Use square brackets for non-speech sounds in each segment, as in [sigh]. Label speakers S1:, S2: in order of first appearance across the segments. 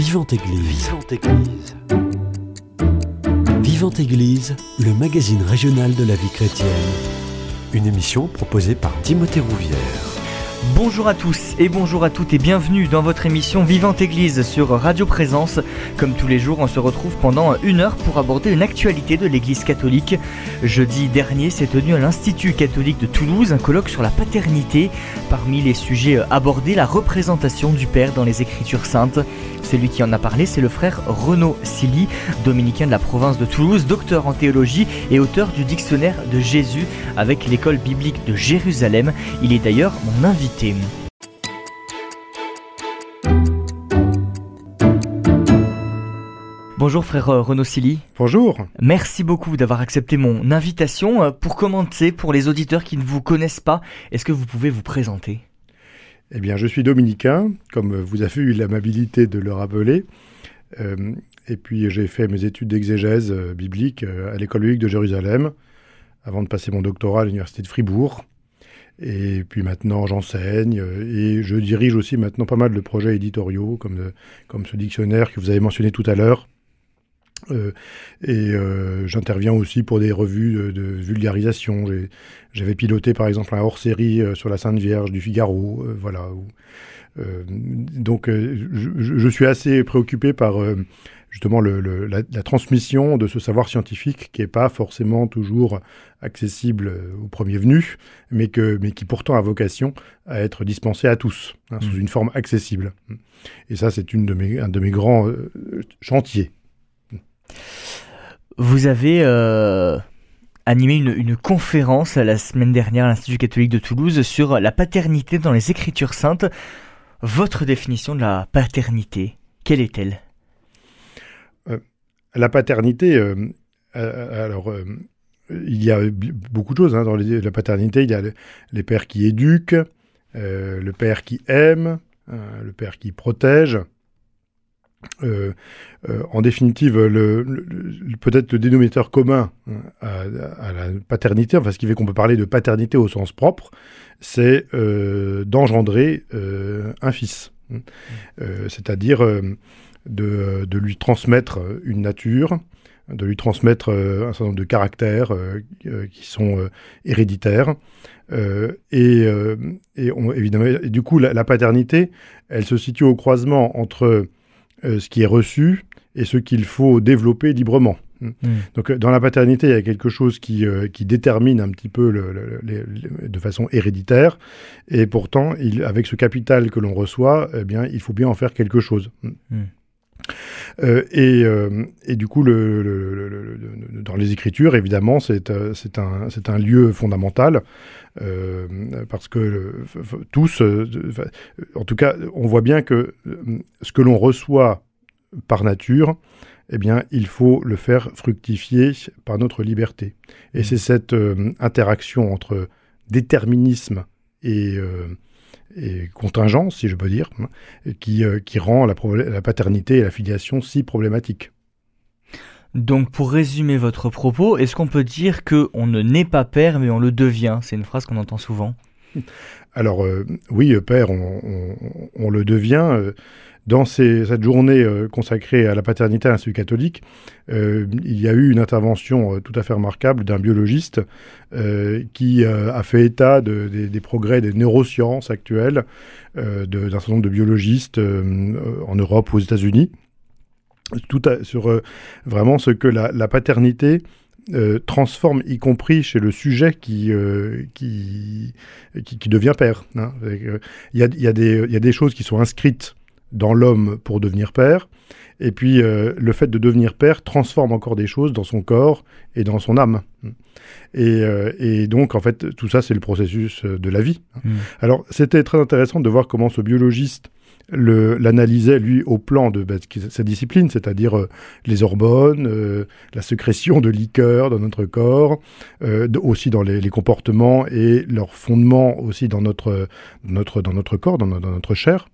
S1: Vivante Église. Vivante Église. Vivante Église, le magazine régional de la vie chrétienne. Une émission proposée par Timothée Rouvière.
S2: Bonjour à tous et bonjour à toutes et bienvenue dans votre émission Vivante Église sur Radio Présence. Comme tous les jours, on se retrouve pendant une heure pour aborder une actualité de l'Église catholique. Jeudi dernier s'est tenu à l'Institut catholique de Toulouse un colloque sur la paternité. Parmi les sujets abordés, la représentation du Père dans les Écritures saintes. Celui qui en a parlé, c'est le frère Renaud Silly, dominicain de la province de Toulouse, docteur en théologie et auteur du dictionnaire de Jésus avec l'école biblique de Jérusalem. Il est d'ailleurs mon invité. Bonjour frère Renaud Silly.
S3: Bonjour.
S2: Merci beaucoup d'avoir accepté mon invitation. Pour commencer, pour les auditeurs qui ne vous connaissent pas, est-ce que vous pouvez vous présenter?
S3: Eh bien, je suis dominicain, comme vous avez eu l'amabilité de le rappeler. Euh, et puis, j'ai fait mes études d'exégèse euh, biblique euh, à l'école biblique de Jérusalem, avant de passer mon doctorat à l'université de Fribourg. Et puis maintenant, j'enseigne et je dirige aussi maintenant pas mal de projets éditoriaux, comme, comme ce dictionnaire que vous avez mentionné tout à l'heure, euh, et euh, j'interviens aussi pour des revues de, vulgarisation. J'avais piloté par exemple un hors-série euh, sur la Sainte Vierge du Figaro, voilà. donc je, suis assez préoccupé par justement le, la, transmission de ce savoir scientifique qui n'est pas forcément toujours accessible au premier venu, mais, que, mais qui pourtant a vocation à être dispensé à tous, hein, sous mmh. une forme accessible. Et ça, c'est un de mes grands chantiers.
S2: Vous avez euh, animé une, conférence la semaine dernière à l'Institut catholique de Toulouse sur la paternité dans les Écritures saintes. Votre définition de la paternité, quelle est-elle?
S3: Euh, La paternité, euh, alors il y a beaucoup de choses hein, dans la paternité. Il y a les pères qui éduquent, le père qui aime, le père qui protège. Euh, euh, en définitive, peut-être le dénominateur commun hein, à, la paternité, enfin ce qui fait qu'on peut parler de paternité au sens propre, c'est euh, d'engendrer un fils, c'est-à-dire de, lui transmettre une nature, de lui transmettre un certain nombre de caractères qui sont héréditaires. et, évidemment, du coup, la, paternité, elle se situe au croisement entre euh, ce qui est reçu et ce qu'il faut développer librement. Hmm. Donc euh, dans la paternité, il y a quelque chose qui, euh, qui détermine un petit peu le, de façon héréditaire, et pourtant, il, avec ce capital que l'on reçoit, eh bien, il faut bien en faire quelque chose. Hmm. Hmm. Euh, et, et, du coup, le, dans les Écritures, évidemment, c'est un, un, lieu fondamental euh, parce que tous, en tout cas, on voit bien que ce que l'on reçoit par nature, eh bien, il faut le faire fructifier par notre liberté. Et mmh. c'est cette euh, interaction entre déterminisme et, euh, et, contingence, si je peux dire, qui, euh, qui rend la, la, paternité et la filiation si problématiques.
S2: Donc, pour résumer votre propos, est-ce qu'on peut dire qu'on ne naît pas père, mais on le devient? C'est une phrase qu'on entend souvent.
S3: Alors, oui, père, on, on, on le devient dans cette journée euh, consacrée à la paternité à l'Institut catholique, euh, il y a eu une intervention euh, tout à fait remarquable d'un biologiste qui a fait état des progrès des neurosciences actuelles, d'un certain nombre de biologistes en Europe, aux États-Unis, tout sur vraiment ce que la, paternité transforme, y compris chez le sujet qui, qui, qui, devient père. Hein. Il y, a, y, a y, a, des choses qui sont inscrites dans l'homme pour devenir père. Et puis euh, le fait de devenir père transforme encore des choses dans son corps et dans son âme. Et, euh, et donc en fait tout ça c'est le processus euh, de la vie. Mm. Alors c'était très intéressant de voir comment ce biologiste l'analysait lui au plan de bah, sa discipline, c'est-à-dire les hormones, la sécrétion de liqueurs dans notre corps, aussi dans les, les, comportements et leur fondement aussi dans notre, notre, dans notre corps, dans, dans notre chair.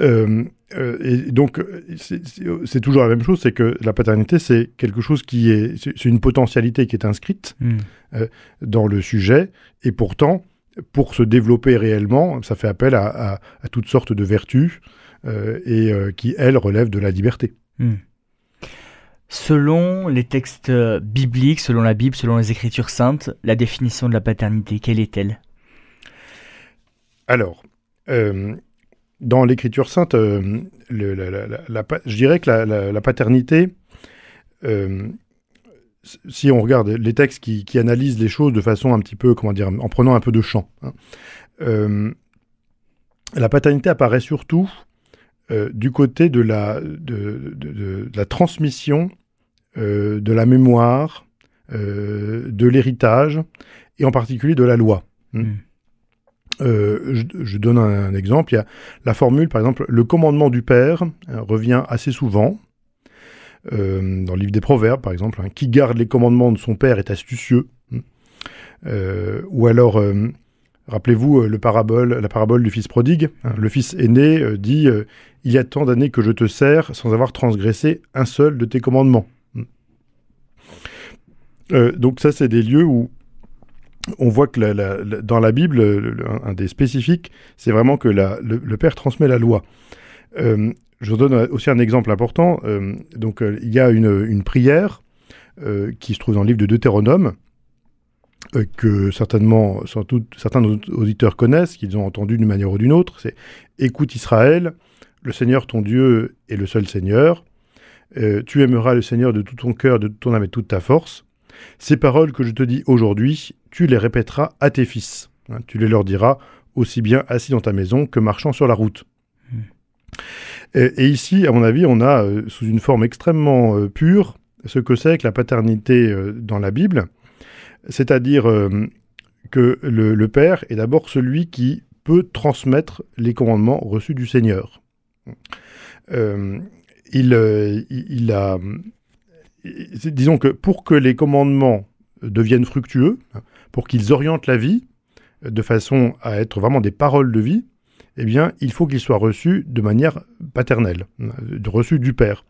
S3: Euh, euh, et donc, c'est toujours la même chose, c'est que la paternité, c'est quelque chose qui est, c'est une potentialité qui est inscrite hmm. euh, dans le sujet, et pourtant, pour se développer réellement, ça fait appel à, toutes sortes de vertus, et qui, elle, relève de la liberté.
S2: Hmm. Selon les textes bibliques, selon la Bible, selon les Écritures saintes, la définition de la paternité, quelle est-elle?
S3: Alors, dans l'Écriture sainte, je dirais que la, paternité, si on regarde les textes qui, analysent les choses de façon un petit peu, comment dire, en prenant un peu de champ, hein, euh, la paternité apparaît surtout euh, du côté de la, transmission euh, de la mémoire, de l'héritage, et en particulier de la loi. Hein. Hmm. Je, donne un, exemple. Il y a la formule, par exemple, le commandement du Père revient assez souvent. Euh, dans le livre des Proverbes, par exemple, hein, qui garde les commandements de son père est astucieux. Hein. Euh, ou alors, euh, rappelez-vous la parabole du fils prodigue. Hein. le fils aîné dit Il y a tant d'années que je te sers sans avoir transgressé un seul de tes commandements. donc ça, c'est des lieux où on voit que dans la Bible, un des spécifiques, c'est vraiment que le, Père transmet la loi. Je vous donne aussi un exemple important. Euh, donc, euh, il y a une, prière euh, qui se trouve dans le livre de Deutéronome, que certainement, certains auditeurs connaissent, qu'ils ont entendu d'une manière ou d'une autre. C'est Écoute Israël, le Seigneur ton Dieu est le seul Seigneur. tu aimeras le Seigneur de tout ton cœur, de toute ton âme et de toute ta force. Ces paroles que je te dis aujourd'hui, tu les répéteras à tes fils. Hein, tu les leur diras aussi bien assis dans ta maison que marchant sur la route. Hmm. Et, ici, à mon avis, on a, euh, sous une forme extrêmement euh, pure, ce que c'est que la paternité euh, dans la Bible, c'est-à-dire que le, Père est d'abord celui qui peut transmettre les commandements reçus du Seigneur. il, il, a, disons que pour que les commandements deviennent fructueux, pour qu'ils orientent la vie de façon à être vraiment des paroles de vie, eh bien, il faut qu'il soit reçu de manière paternelle, reçu du Père.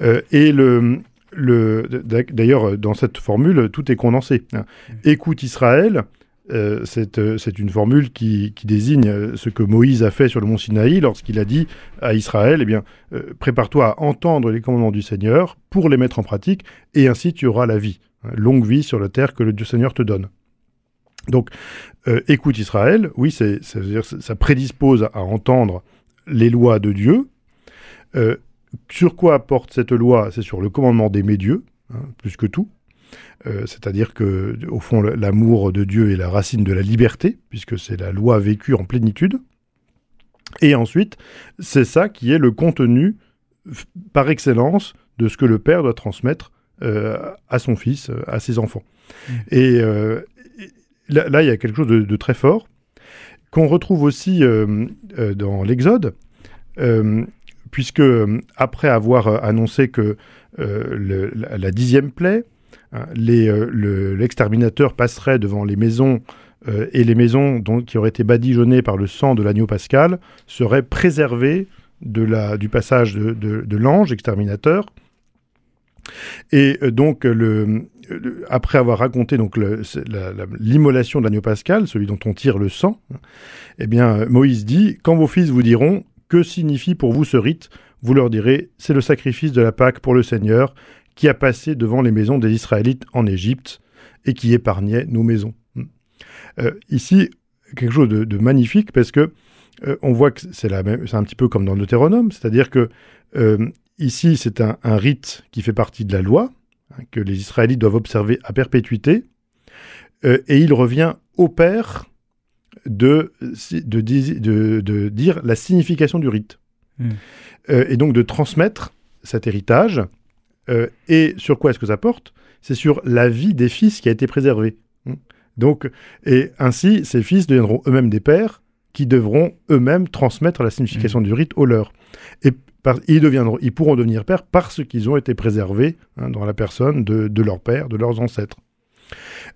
S3: Euh, et le, le, d'ailleurs, dans cette formule, tout est condensé. Hein. Mmh. Écoute Israël, euh, c'est une formule qui, désigne ce que Moïse a fait sur le mont Sinaï lorsqu'il a dit à Israël, eh euh, prépare-toi à entendre les commandements du Seigneur pour les mettre en pratique, et ainsi tu auras la vie, hein, longue vie sur la terre que le Dieu Seigneur te donne. Donc, euh, écoute Israël, oui, ça, prédispose à entendre les lois de Dieu. Euh, sur quoi porte cette loi? C'est sur le commandement d'aimer Dieu, hein, plus que tout. Euh, c'est-à-dire que, au fond, l'amour de Dieu est la racine de la liberté, puisque c'est la loi vécue en plénitude. Et ensuite, c'est ça qui est le contenu par excellence de ce que le père doit transmettre à son fils, à ses enfants. Mmh. Et, là, il y a quelque chose de, très fort qu'on retrouve aussi euh, euh, dans l'Exode, euh, puisque après avoir annoncé que la, dixième plaie, hein, l'exterminateur passerait devant les maisons et les maisons qui auraient été badigeonnées par le sang de l'agneau pascal seraient préservées du passage de, l'ange exterminateur. Et donc après avoir raconté donc l'immolation de l'agneau pascal, celui dont on tire le sang, eh bien Moïse dit quand vos fils vous diront que signifie pour vous ce rite, vous leur direz c'est le sacrifice de la Pâque pour le Seigneur qui a passé devant les maisons des Israélites en Égypte et qui épargnait nos maisons. Euh, ici quelque chose de, magnifique parce que euh, on voit que c'est un petit peu comme dans le Deutéronome, c'est-à-dire que euh, ici c'est un, un rite qui fait partie de la loi, Hein, que les Israélites doivent observer à perpétuité, et il revient au père de, de, de, dire la signification du rite, hmm. et donc de transmettre cet héritage. Euh, et sur quoi est-ce que ça porte? C'est sur la vie des fils qui a été préservée. Hmm. Donc, et ainsi, ces fils deviendront eux-mêmes des pères qui devront eux-mêmes transmettre la signification hmm. du rite au leur. Et ils, deviendront, ils pourront devenir pères parce qu'ils ont été préservés hein, dans la personne de, leur père, de leurs ancêtres.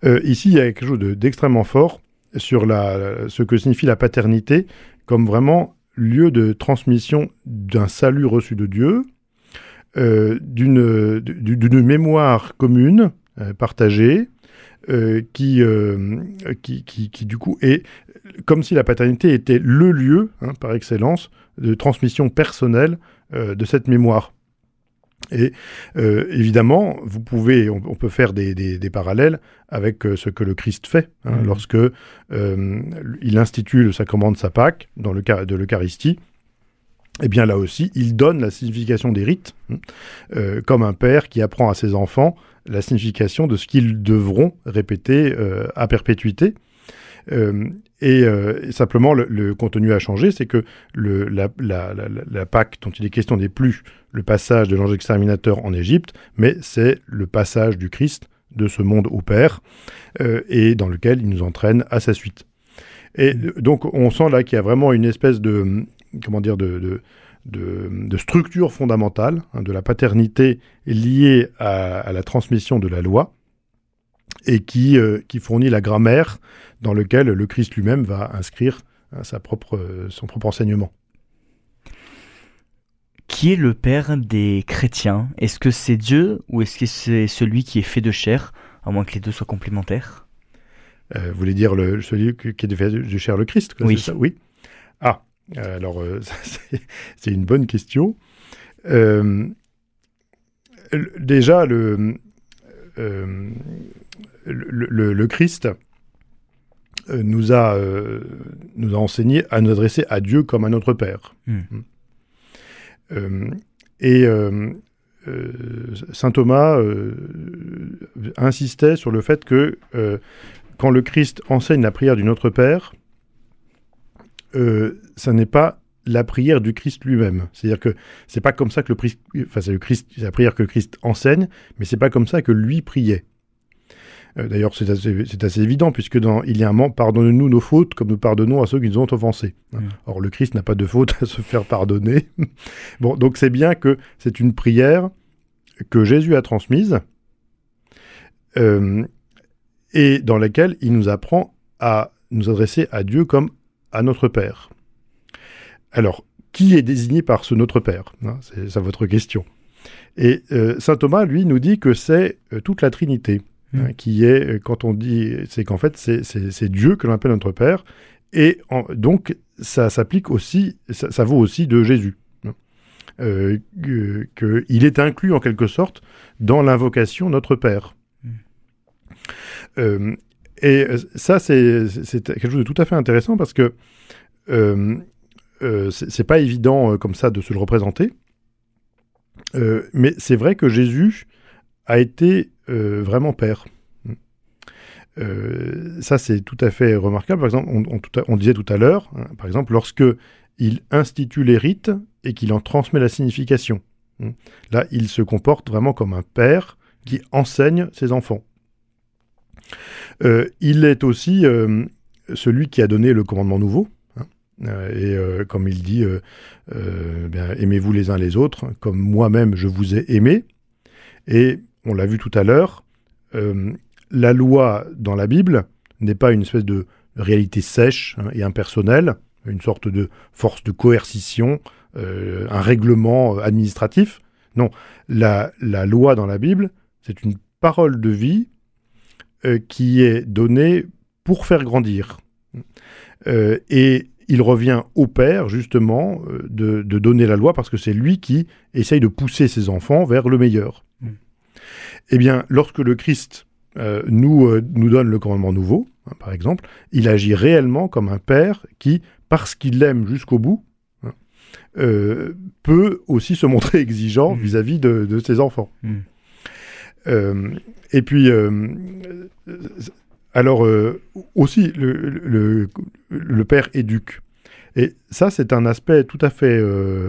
S3: Euh, ici, il y a quelque chose d'extrêmement fort sur la, ce que signifie la paternité comme vraiment lieu de transmission d'un salut reçu de Dieu, d'une mémoire commune, euh, partagée, qui, qui, qui, qui, du coup, est comme si la paternité était le lieu, hein, par excellence, de transmission personnelle de cette mémoire. Et euh, évidemment, vous pouvez, on, peut faire des, des, parallèles avec euh, ce que le Christ fait hein, mmh. lorsque euh, il institue le sacrement de sa Pâque dans le cas de l'Eucharistie. Eh bien là aussi, il donne la signification des rites, hein, comme un père qui apprend à ses enfants la signification de ce qu'ils devront répéter à perpétuité. Et, simplement, le, contenu a changé, c'est que la, la, Pâque dont il est question n'est plus le passage de l'ange exterminateur en Égypte, mais c'est le passage du Christ de ce monde au Père, euh, et dans lequel il nous entraîne à sa suite. Et donc on sent là qu'il y a vraiment une espèce de, comment dire, de, de, structure fondamentale hein, de la paternité liée à, la transmission de la loi, et qui, euh, qui fournit la grammaire dans lequel le Christ lui-même va inscrire hein, sa propre, son propre enseignement.
S2: Qui est le Père des chrétiens? Est-ce que c'est Dieu ou est-ce que c'est celui qui est fait de chair, à moins que les deux soient complémentaires?
S3: Euh, Vous voulez dire le, celui qui est fait de chair, le Christ?
S2: Oui.
S3: Ça? Oui. Ah, alors euh, [laughs] c'est une bonne question. Euh, déjà, le, le, Christ nous a, nous a enseigné à nous adresser à Dieu comme à notre Père. Hmm. Hmm. Euh, et euh, euh, Saint Thomas insistait sur le fait que quand le Christ enseigne la prière du Notre Père, ça n'est pas la prière du Christ lui-même. C'est-à-dire que c'est pas comme ça que le Christ, enfin c'est le Christ, la prière que le Christ enseigne, mais c'est pas comme ça que lui priait. Euh, d'ailleurs, c'est assez, évident, puisque dans Il y a un moment, pardonne-nous nos fautes comme nous pardonnons à ceux qui nous ont offensés. Mm. Or, le Christ n'a pas de faute à se faire pardonner. [laughs] bon, donc c'est bien que c'est une prière que Jésus a transmise euh, et dans laquelle il nous apprend à nous adresser à Dieu comme à notre Père. Alors, qui est désigné par ce notre Père hein, C'est ça votre question. Et euh, Saint Thomas, lui, nous dit que c'est toute la Trinité. Hein, mm. qui est, euh, quand on dit, c'est qu'en fait, c'est Dieu que l'on appelle notre Père, et donc ça s'applique aussi, ça, vaut aussi de Jésus. Hein. Euh, qu'il est inclus en quelque sorte dans l'invocation Notre Père. Mm. Euh, et ça, c'est quelque chose de tout à fait intéressant parce que euh, c'est pas évident comme ça de se le représenter. mais c'est vrai que Jésus a été euh, vraiment père. Euh, ça, c'est tout à fait remarquable. Par exemple, on, disait tout à l'heure, hein, par exemple, lorsque il institue les rites et qu'il en transmet la signification. Hein, là, il se comporte vraiment comme un père qui enseigne ses enfants. Euh, il est aussi celui qui a donné le commandement nouveau. Hein, et comme il dit, aimez-vous les uns les autres, comme moi-même je vous ai aimé. Et on l'a vu tout à l'heure, euh, la loi dans la Bible n'est pas une espèce de réalité sèche hein, et impersonnelle, une sorte de force de coercition, euh, un règlement euh, administratif. Non, la, loi dans la Bible, c'est une parole de vie qui est donnée pour faire grandir. et il revient au Père, justement, de, donner la loi parce que c'est lui qui essaye de pousser ses enfants vers le meilleur. Mm. Eh bien, lorsque le Christ euh, nous, euh, nous donne le commandement nouveau, hein, par exemple, il agit réellement comme un père qui, parce qu'il l'aime jusqu'au bout, hein, euh, peut aussi se montrer [laughs] exigeant mmh. vis-à-vis de, ses enfants. Mmh. Et puis, alors, aussi, le, le, père éduque. Et ça, c'est un aspect tout à fait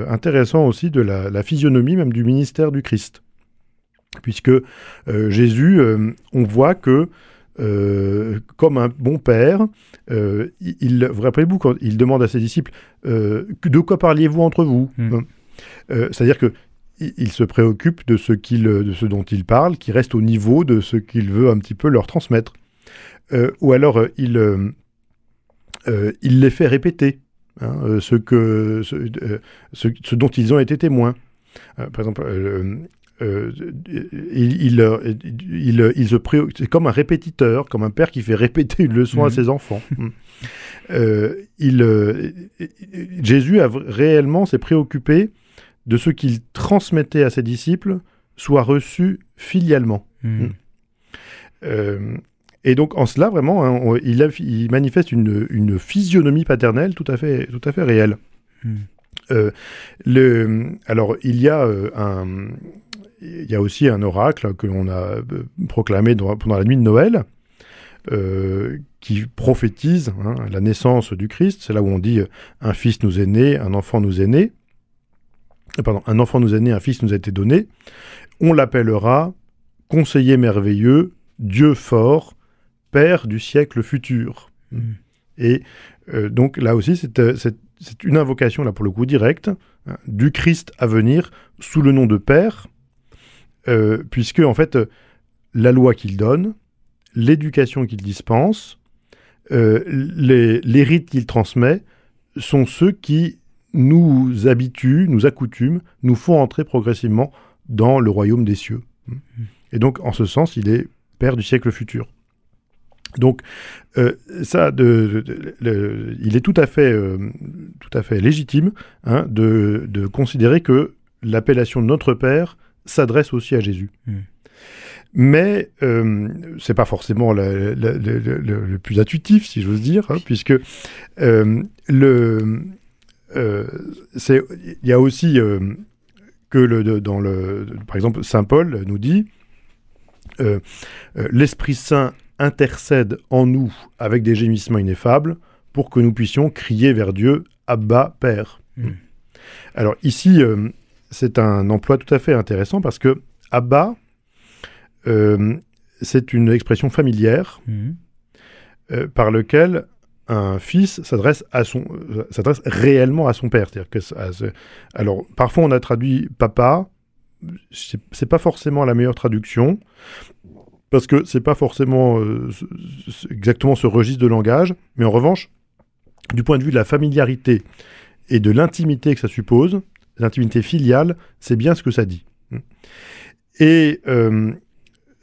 S3: intéressant aussi de la, la, physionomie même du ministère du Christ puisque euh, Jésus, euh, on voit que euh, comme un bon père, il, vous rappelez-vous quand il demande à ses disciples de quoi parliez-vous entre vous? Hmm. C'est-à-dire que il se préoccupe de ce, qu'il, de ce dont il parle, qui reste au niveau de ce qu'il veut un petit peu leur transmettre. ou alors il, il les fait répéter hein, ce, que, ce, ce, dont ils ont été témoins. par exemple, euh, il, il, il, il, se c'est comme un répétiteur, comme un père qui fait répéter une leçon à
S2: Mhm.
S3: ses enfants. Mm. Euh, il, euh, Jésus a réellement s'est préoccupé de ce qu'il transmettait à ses disciples soit reçu filialement.
S2: Mm.
S3: Euh, et donc en cela vraiment, hein, on- il, a- il manifeste une, une physionomie paternelle tout à fait, tout à fait réelle.
S2: Mm.
S3: Euh, le, alors il y a euh, un, il y a aussi un oracle que l'on a proclamé dans- pendant la nuit de Noël. euh, qui prophétise hein, la naissance du Christ. C'est là où on dit euh, un fils nous est né, un enfant nous est né. Euh, Pardon, un enfant nous est né, un fils nous a été donné. On l'appellera conseiller merveilleux, Dieu fort, Père du siècle futur.
S2: Mm.
S3: Et euh, donc là aussi, c'est euh, c'est- une invocation, là pour le coup, directe, hein, du Christ à venir sous le nom de Père, euh, puisque en fait, la loi qu'il donne, l'éducation qu'il dispense, euh, les, les rites qu'il transmet, sont ceux qui nous habituent, nous accoutument, nous font entrer progressivement dans le royaume des cieux. Et donc, en ce sens, il est Père du siècle futur. Donc, euh, ça, de, de- le- il est tout à fait, euh, tout à fait légitime hein, de, considérer que l'appellation de notre Père s'adresse aussi à Jésus. Mais euh, c'est pas forcément la- la- la- la- le, le plus intuitif, si j'ose dire, hein, puisque euh, le, il y a aussi euh, que le, de- dans le, par exemple, saint Paul nous dit euh, euh, l'Esprit Saint intercède en nous avec des gémissements ineffables pour que nous puissions crier vers Dieu Abba Père.
S2: Mm.
S3: Alors ici, euh, c'est un emploi tout à fait intéressant parce que Abba, euh, c'est une expression familière
S2: Mm.
S3: euh, par lequel un fils s'adresse à son euh, s'adresse réellement à son père. C'est-à-dire que alors parfois on a traduit papa, c'est pas forcément la meilleure traduction parce que c'est pas forcément euh, exactement ce registre de langage, mais en revanche, du point de vue de la familiarité et de l'intimité que ça suppose, l'intimité filiale, c'est bien ce que ça dit. Et euh,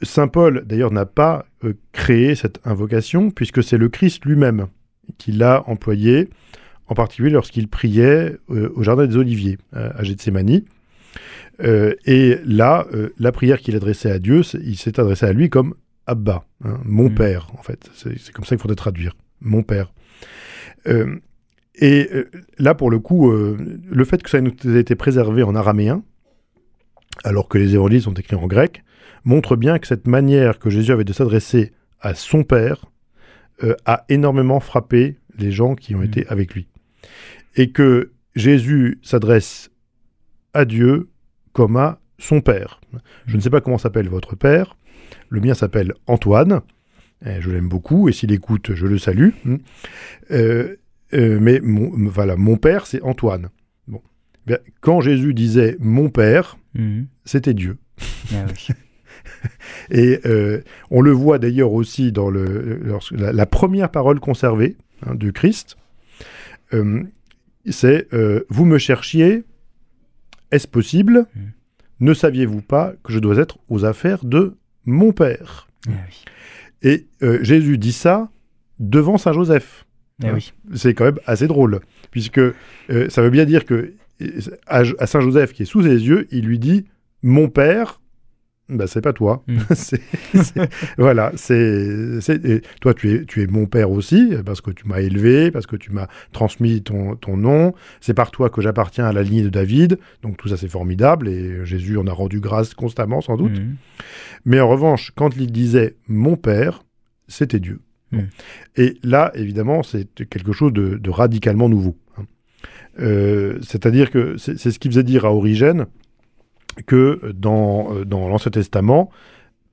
S3: Saint Paul, d'ailleurs, n'a pas créé cette invocation, puisque c'est le Christ lui-même qui l'a employé, en particulier lorsqu'il priait euh, au Jardin des Oliviers, euh, à Gethsemane. Euh, et là, la prière qu'il adressait à Dieu, il s'est adressé à lui comme Abba, hein, mon
S2: Mm.
S3: père, en fait. C'est comme ça qu'il faudrait traduire, mon père. Et là, pour le coup, le fait que ça nous ait été préservé en araméen, alors que les évangiles sont écrits en grec, montre bien que cette manière que Jésus avait de s'adresser à son Père euh, a énormément frappé les gens qui ont
S2: Mm.
S3: été avec lui. Et que Jésus s'adresse à Dieu comme à son Père. Je ne sais pas comment s'appelle votre Père. Le mien s'appelle Antoine. Eh, je l'aime beaucoup et s'il écoute, je le salue. Hmm. Euh, euh, mais mon, voilà, mon Père, c'est Antoine. Bon. Bien, quand Jésus disait mon Père,
S2: Mm.
S3: c'était Dieu.
S2: Ah oui. [laughs] [laughs]
S3: Et euh, on le voit d'ailleurs aussi dans le, lorsque- la, la première parole conservée hein, du Christ. Euh, c'est euh, Vous me cherchiez, est-ce possible?
S2: Mm.
S3: Ne saviez-vous pas que je dois être aux affaires de mon Père?
S2: Ah.
S3: Et Jésus dit ça devant Saint Joseph.
S2: Ah oui.
S3: C'est quand même assez drôle, puisque ça veut bien dire que à, à Saint Joseph qui est sous ses yeux, il lui dit Mon Père, bah, c'est pas toi.
S2: Mm. [laughs]
S3: C'est- c'est- voilà, c'est toi tu es tu es mon père aussi parce que tu m'as élevé, parce que tu m'as transmis ton, ton nom. C'est par toi que j'appartiens à la lignée de David. Donc tout ça c'est formidable et Jésus en a rendu grâce constamment sans doute.
S2: Mm.
S3: Mais en revanche, quand il disait mon père, c'était Dieu. Bon.
S2: Mm.
S3: Et là, évidemment, c'est quelque chose de, de radicalement nouveau. hein. Euh, C'est-à-dire que c'est c'est ce qui faisait dire à Origène que dans, euh, dans l'Ancien Testament,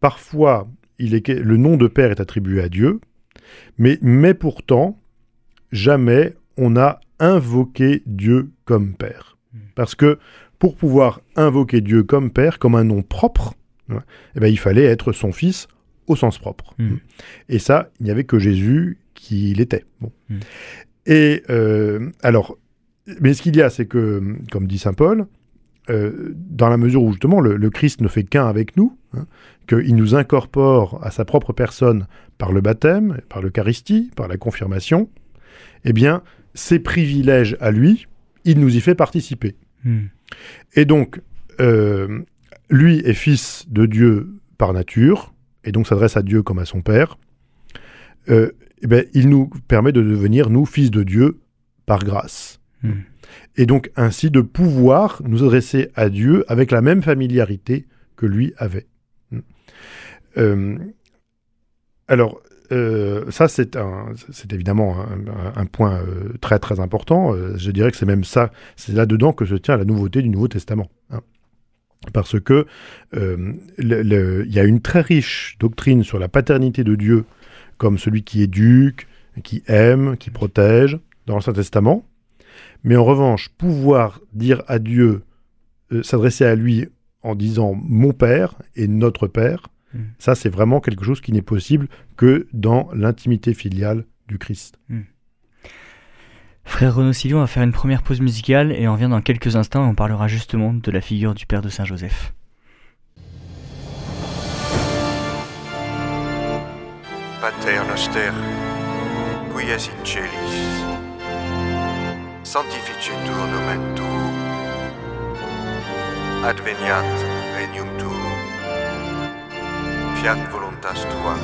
S3: parfois, il est, le nom de père est attribué à Dieu, mais, mais pourtant, jamais on a invoqué Dieu comme père.
S2: Mm.
S3: Parce que pour pouvoir invoquer Dieu comme père, comme un nom propre, hein, eh ben, il fallait être son fils au sens propre.
S2: Mm.
S3: Et ça, il n'y avait que Jésus qui l'était. Bon. Et euh, alors, mais ce qu'il y a, c'est que, comme dit saint Paul, euh, dans la mesure où justement le, Christ ne fait qu'un avec nous, hein, qu'il nous incorpore à sa propre personne par le baptême, par l'Eucharistie, par la confirmation, eh bien, ses privilèges à lui, il nous y fait participer. Hmm. Et donc, euh, lui est fils de Dieu par nature, et donc s'adresse à Dieu comme à son Père. Euh, eh bien, il nous permet de devenir, nous, fils de Dieu par grâce. Hmm. Et donc ainsi de pouvoir nous adresser à Dieu avec la même familiarité que lui avait. Hmm. Euh, alors, euh, ça, c'est évidemment un, point euh, très très important. je dirais que c'est même ça, c'est là-dedans que se tient la nouveauté du Nouveau Testament. Hein. Parce que il y a une très riche doctrine sur la paternité de Dieu comme celui qui éduque, qui aime, qui protège dans l'Ancien Testament. Mais en revanche, pouvoir dire à Dieu, euh, s'adresser à lui en disant mon Père et notre Père, hmm. ça c'est vraiment quelque chose qui n'est possible que dans l'intimité filiale du Christ. Hmm.
S2: Frère Renaud Sillon va faire une première pause musicale et on revient dans quelques instants et on parlera justement de la figure du Père de Saint Joseph.
S4: Pater noster, qui es in celis, sanctificetur nomen tuum, adveniat regnum tuum, fiat voluntas tua,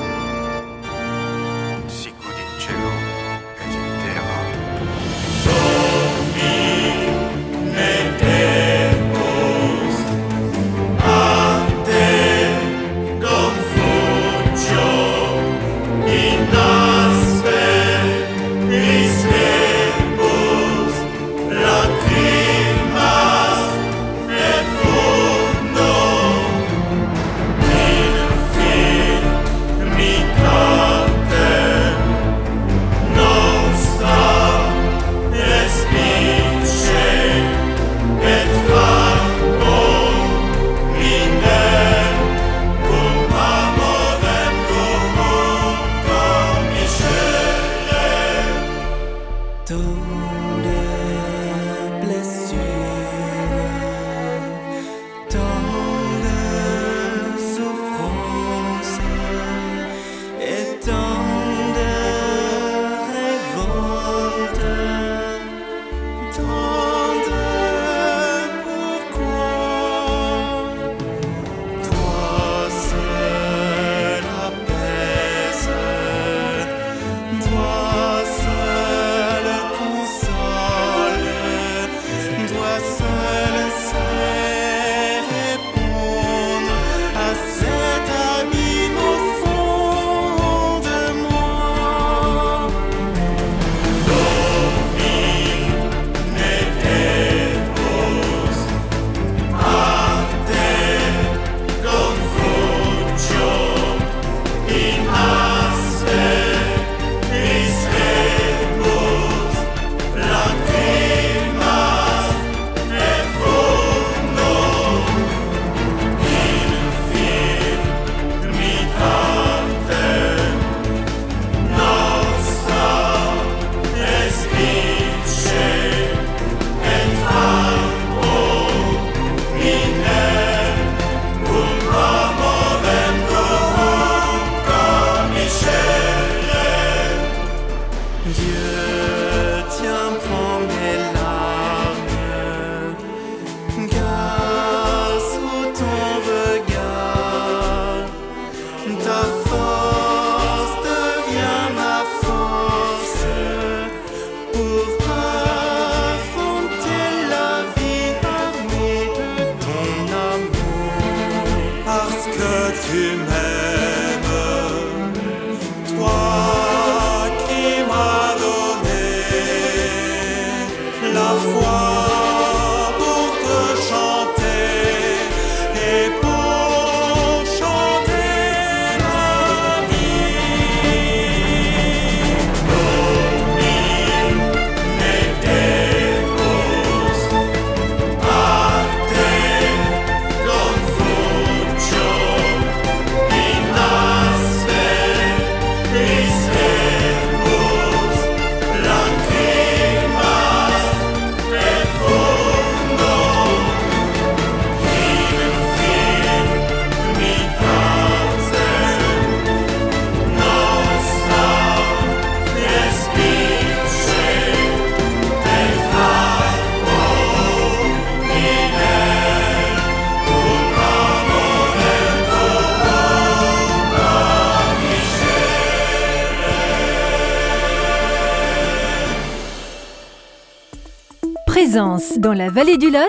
S5: Dans la vallée du Lot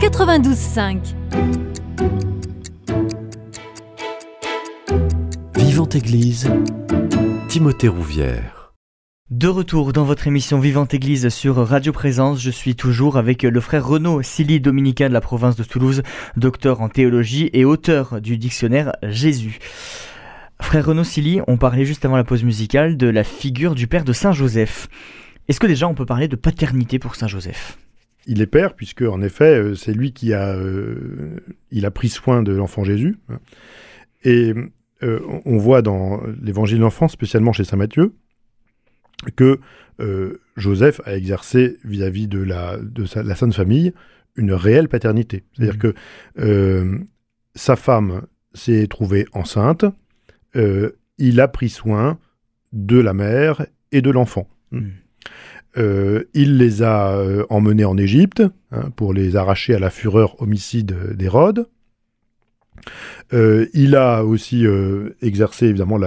S5: 92.5
S1: Vivante Église, Timothée Rouvière.
S2: De retour dans votre émission Vivante Église sur Radio Présence, je suis toujours avec le frère Renaud Silly, dominicain de la province de Toulouse, docteur en théologie et auteur du dictionnaire Jésus. Frère Renaud Silly, on parlait juste avant la pause musicale de la figure du père de Saint Joseph. Est-ce que déjà on peut parler de paternité pour Saint Joseph?
S3: Il est père, puisque en effet, euh, c'est lui qui a, euh, il a pris soin de l'enfant Jésus. hein. Et euh, on- voit dans l'évangile de l'enfant, spécialement chez Saint Matthieu, que euh, Joseph a exercé vis-à-vis de, la, de sa- la Sainte Famille une réelle paternité. C'est-à-dire
S2: Mhm.
S3: que sa femme s'est trouvée enceinte, il a pris soin de la mère et de l'enfant.
S2: Mhm.
S3: Euh, il les a euh, emmenés en Égypte hein, pour les arracher à la fureur homicide d'Hérode. Euh, il a aussi exercé évidemment il,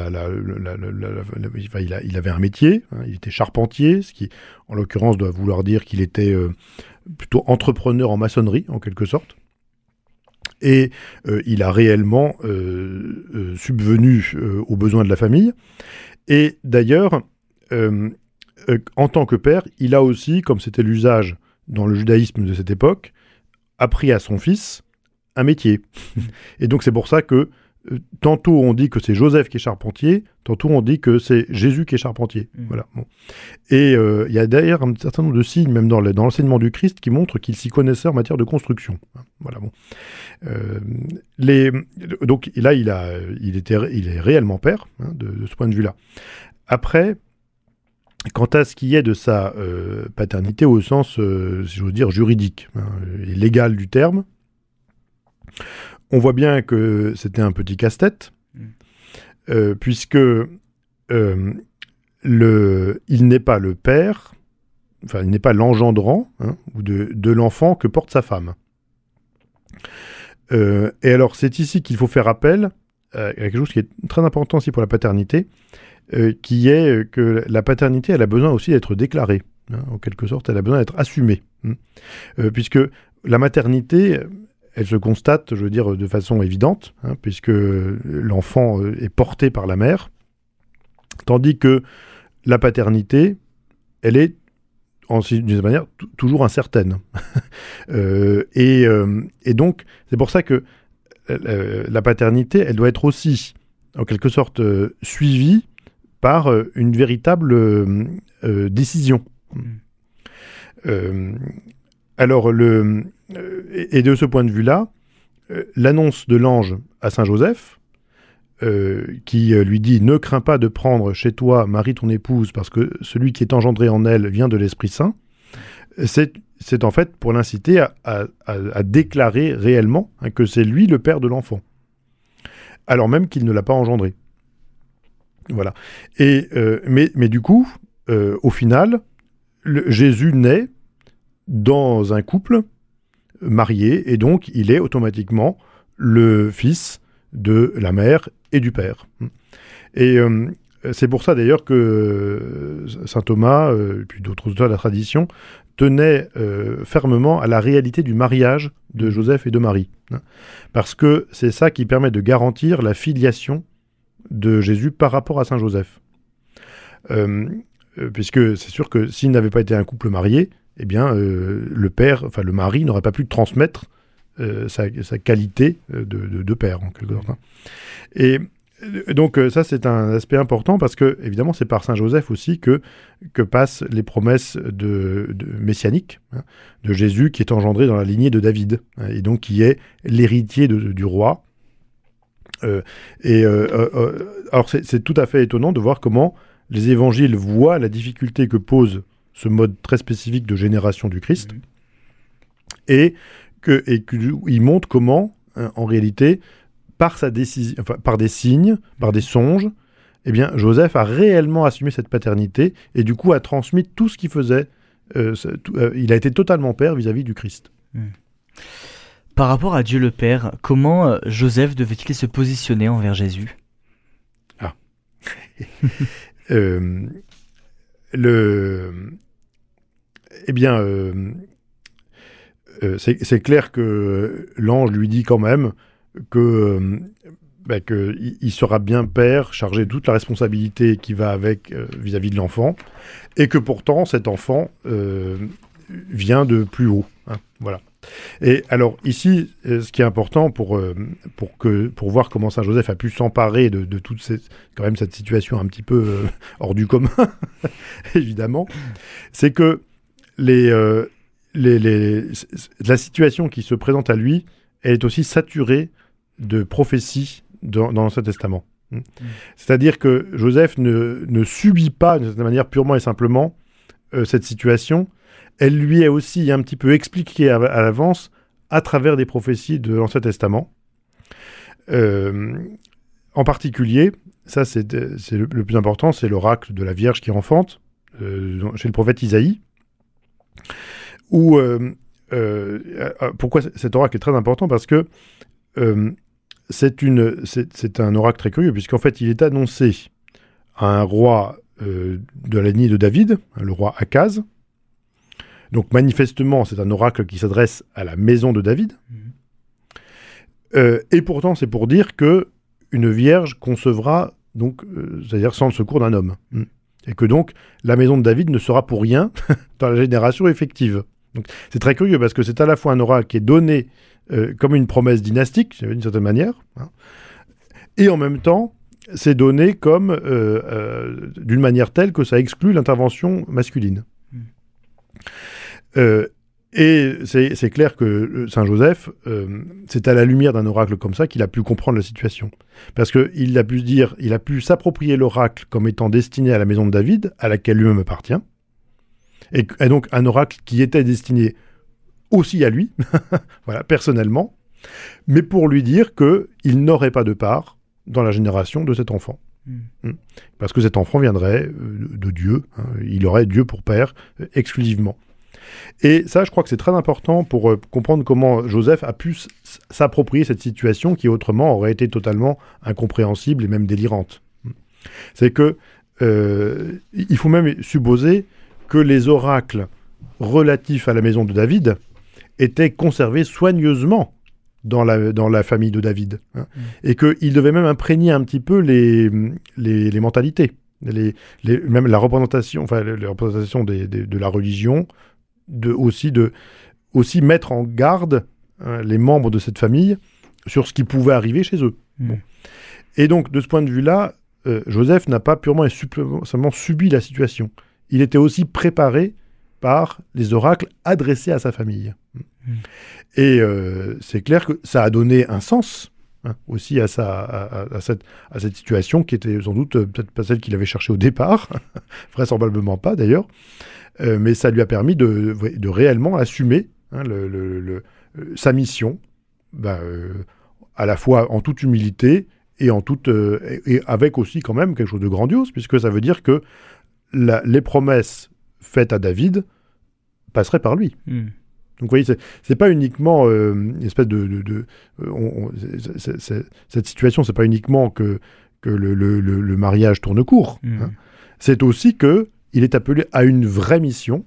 S3: avait un métier, hein, il était charpentier, ce qui en l'occurrence doit vouloir dire qu'il était plutôt entrepreneur en maçonnerie en quelque sorte. Et il a réellement subvenu aux besoins de la famille. Et d'ailleurs, euh, en tant que père, il a aussi, comme c'était l'usage dans le judaïsme de cette époque, appris à son fils un métier. [laughs] Et donc c'est pour ça que euh, tantôt on dit que c'est Joseph qui est charpentier, tantôt on dit que c'est Jésus qui est charpentier.
S2: Mhm.
S3: Voilà. bon. Et euh, il y a d'ailleurs un certain nombre de signes, même dans le- dans l'enseignement du Christ, qui montrent qu'il s'y connaissait en matière de construction. Hein, Voilà. Bon. Euh, les, donc là, il, a, il, était, il est réellement père, hein, de, de ce point de vue-là. Après, quant à ce qui est de sa euh, paternité au sens, euh, si j'ose dire, juridique hein, et légal du terme, on voit bien que c'était un petit casse-tête,
S2: Mm.
S3: euh, puisque le, il n'est pas le père, enfin, il n'est pas l'engendrant hein, ou de, de l'enfant que porte sa femme. Et alors, c'est ici qu'il faut faire appel à quelque chose qui est très important aussi pour la paternité, euh, qui est euh, que la paternité, elle a besoin aussi d'être déclarée. hein, en quelque sorte, elle a besoin d'être assumée. hein. Euh, puisque la maternité, elle se constate, je veux dire, de façon évidente, hein, puisque l'enfant est porté par la mère, tandis que la paternité, elle est, d'une certaine manière, tou- toujours incertaine. [laughs] Et, et donc, c'est pour ça que la paternité, elle doit être aussi, en quelque sorte, suivie par euh, une véritable euh, euh, décision. Euh, alors, le, et de ce point de vue-là, l'annonce de l'ange à Saint Joseph, euh, qui lui dit Ne crains pas de prendre chez toi Marie ton épouse, parce que celui qui est engendré en elle vient de l'Esprit Saint, c'est c'est en fait pour l'inciter à, à- à- à déclarer réellement hein, que c'est lui le père de l'enfant, alors même qu'il ne l'a pas engendré. Voilà. Et, euh, mais, mais du coup, euh, au final, Jésus naît dans un couple marié, et donc il est automatiquement le fils de la mère et du père. Et euh, c'est pour ça d'ailleurs que saint Thomas, et puis d'autres auteurs de la tradition, tenaient euh, fermement à la réalité du mariage de Joseph et de Marie. parce que c'est ça qui permet de garantir la filiation de Jésus par rapport à Saint Joseph. Euh, euh, puisque c'est sûr que s'il n'avait pas été un couple marié, eh bien, euh, le père, enfin le mari, n'aurait pas pu transmettre sa, qualité de, de- père, en quelque sorte. hein. Et donc, ça, c'est un aspect important parce que, évidemment, c'est par Saint Joseph aussi que, que passent les promesses de, de messianiques hein, de Jésus qui est engendré dans la lignée de David hein, et donc qui est l'héritier du roi. Euh, et euh, euh, alors, c'est tout à fait étonnant de voir comment les évangiles voient la difficulté que pose ce mode très spécifique de génération du Christ
S2: Mhm.
S3: et que et qu'il montre comment, hein, en réalité, par sa décision, enfin, par des signes, par des songes, eh bien, Joseph a réellement assumé cette paternité et du coup a transmis tout ce qu'il faisait. euh, tout- euh, il a été totalement père vis-à-vis du Christ.
S2: Par rapport à Dieu le Père, comment euh, Joseph devait-il se positionner envers Jésus? [laughs]
S3: Euh, le, eh bien, euh, c'est clair que l'ange lui dit quand même que, bah, que il- il sera bien père, chargé de toute la responsabilité qui va avec vis-à-vis de l'enfant, et que pourtant cet enfant vient de plus haut. hein, voilà. Et alors ici, euh, ce qui est important pour, euh, pour, que, pour voir comment Saint Joseph a pu s'emparer de, de toute cette, quand même cette situation un petit peu euh, hors du commun, [laughs] évidemment, c'est que les, les, les- la situation qui se présente à lui, elle est aussi saturée de prophéties dans, l'Ancien Testament. Mm. C'est-à-dire que Joseph ne, ne subit pas, d'une certaine manière, purement et simplement cette situation. Elle lui est aussi un petit peu expliquée à, l'avance à travers des prophéties de l'Ancien Testament. Euh, en particulier, ça c'est le, plus important, c'est l'oracle de la Vierge qui enfante, euh, chez le prophète Isaïe, où euh, pourquoi cet oracle est très important? Parce que c'est un oracle très curieux, puisqu'en fait il est annoncé à un roi de la lignée de David, le roi Akaz. Donc manifestement, c'est un oracle qui s'adresse à la maison de David. Euh, et pourtant, c'est pour dire que une vierge concevra, donc, euh, c'est-à-dire sans le secours d'un homme. Mm. Et que donc, la maison de David ne sera pour rien [laughs] dans la génération effective. Donc, c'est très curieux parce que c'est à la fois un oracle qui est donné euh, comme une promesse dynastique, d'une certaine manière, hein, et en même temps, c'est donné comme d'une manière telle que ça exclut l'intervention masculine. Euh, et c'est clair que euh, Saint Joseph, euh, c'est à la lumière d'un oracle comme ça qu'il a pu comprendre la situation. Parce qu'il a pu dire, il a pu s'approprier l'oracle comme étant destiné à la maison de David, à laquelle lui-même appartient. Et, et donc un oracle qui était destiné aussi à lui, [laughs] voilà, personnellement, mais pour lui dire que il n'aurait pas de part dans la génération de cet enfant. Mm. Parce que cet enfant viendrait de Dieu, hein, il aurait Dieu pour père exclusivement. Et ça, je crois que c'est très important pour euh, comprendre comment Joseph a pu s'approprier cette situation qui autrement aurait été totalement incompréhensible et même délirante. C'est que euh, il faut même supposer que les oracles relatifs à la maison de David étaient conservés soigneusement dans la, dans la famille de David. hein. Et qu'il devait même imprégner un petit peu les, les, les mentalités. Les, les- même la représentation, enfin, des- des- de la religion, de, aussi, de, aussi mettre en garde hein, les membres de cette famille sur ce qui pouvait arriver chez eux.
S2: Mm.
S3: Bon. Et donc, de ce point de vue-là, euh, Joseph n'a pas purement et simplement subi la situation. Il était aussi préparé par les oracles adressés à sa famille. Et euh, c'est clair que ça a donné un sens hein, aussi à, sa, à, cette, à cette situation qui était sans doute euh, peut-être pas celle qu'il avait cherchée au départ, [laughs] vraisemblablement pas d'ailleurs, Euh, mais ça lui a permis de, de réellement assumer hein, le- le- le- euh, sa mission, bah, euh, à la fois en toute humilité et, en toute, euh, et, avec aussi quand même quelque chose de grandiose, puisque ça veut dire que la- les promesses faites à David passeraient par lui.
S2: Mm.
S3: Donc vous voyez, c'est- pas uniquement euh, une espèce de... on- cette situation, c'est pas uniquement que, que le, le- le- le mariage tourne court.
S2: Mm.
S3: hein. C'est aussi que il est appelé à une vraie mission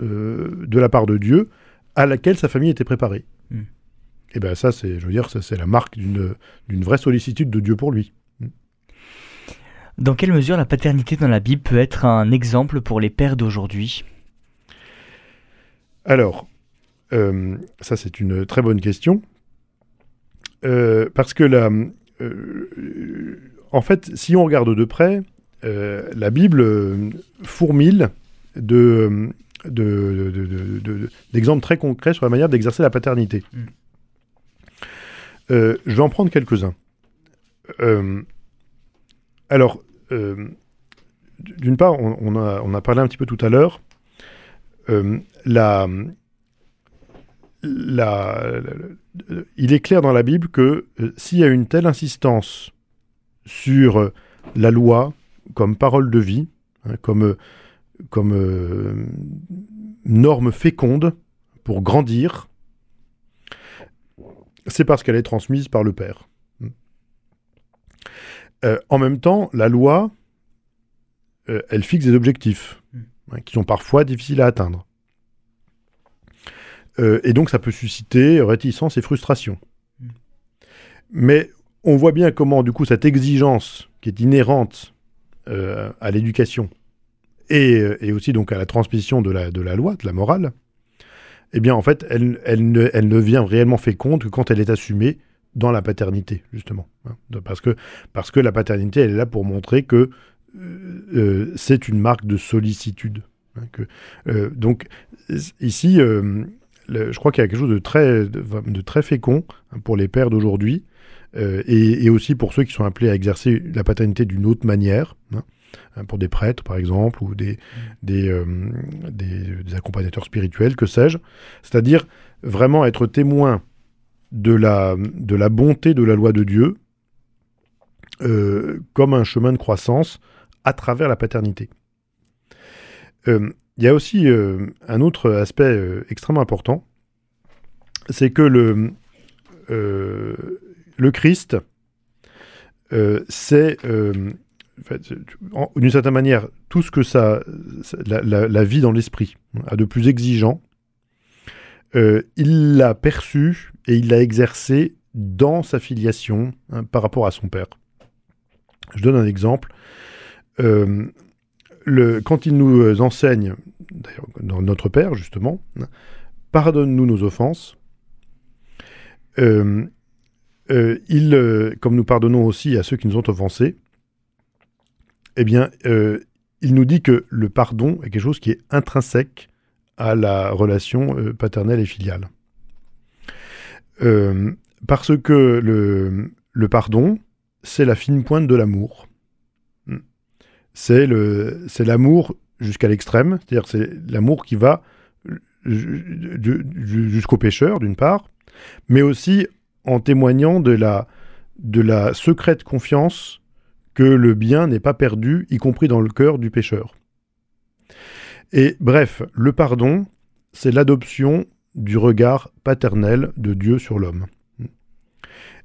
S3: euh, de la part de Dieu à laquelle sa famille était préparée.
S2: Mm.
S3: Et ben ça, c'est, je veux dire, ça, c'est la marque d'une d'une vraie sollicitude de Dieu pour lui.
S2: Dans quelle mesure la paternité dans la Bible peut être un exemple pour les pères d'aujourd'hui?
S3: Alors, euh, ça c'est une très bonne question. Euh, parce que euh, en fait, si on regarde de près, euh, la Bible euh, fourmille de, de- de- de- de- d'exemples très concrets sur la manière d'exercer la paternité.
S2: Mm.
S3: Euh, je vais en prendre quelques-uns. Euh, alors, euh, d'une part, on, on a, on a parlé un petit peu tout à l'heure. Euh, la, la- la- il est clair dans la Bible que euh, s'il y a une telle insistance sur euh, la loi comme parole de vie, hein, comme, comme euh, norme féconde pour grandir, c'est parce qu'elle est transmise par le Père. Euh, en même temps, la loi, euh, elle fixe des objectifs
S2: Mm.
S3: hein, qui sont parfois difficiles à atteindre. Euh, et donc ça peut susciter réticence et frustration. Mais on voit bien comment, du coup, cette exigence qui est inhérente euh, à l'éducation et, euh, et aussi donc à la transmission de la, de la loi, de la morale, eh bien, en fait, elle, elle, ne, elle ne vient réellement féconde que quand elle est assumée dans la paternité, justement. hein. Parce que, parce que la paternité, elle est là pour montrer que euh, c'est une marque de sollicitude. hein, donc, ici, je crois qu'il y a quelque chose de très, de très fécond hein, pour les pères d'aujourd'hui, euh, et, et aussi pour ceux qui sont appelés à exercer la paternité d'une autre manière, hein, hein, pour des prêtres, par exemple, ou des, des, euh, des, des accompagnateurs spirituels, que sais-je. C'est-à-dire vraiment être témoin de la, de la bonté de la loi de Dieu euh, comme un chemin de croissance à travers la paternité. Il y a aussi euh, un autre aspect euh, extrêmement important, c'est que le, euh, le Christ, euh, c'est, euh, d'une certaine manière, tout ce que ça, la, vie dans l'esprit a de plus exigeant, euh, il l'a perçu et il l'a exercé dans sa filiation hein, par rapport à son père. Je donne un exemple. Le, quand il nous enseigne, d'ailleurs dans notre Père justement, hein, pardonne-nous nos offenses, euh, il, euh, comme nous pardonnons aussi à ceux qui nous ont offensés, eh bien, euh, il nous dit que le pardon est quelque chose qui est intrinsèque à la relation paternelle et filiale. Parce que le, pardon, c'est la fine pointe de l'amour. Hmm. C'est l'amour jusqu'à l'extrême, c'est-à-dire c'est l'amour qui va ju- ju- ju- jusqu'au pécheur, d'une part, mais aussi en témoignant de la, de la secrète confiance que le bien n'est pas perdu, y compris dans le cœur du pécheur. Et bref, le pardon, c'est l'adoption du regard paternel de Dieu sur l'homme.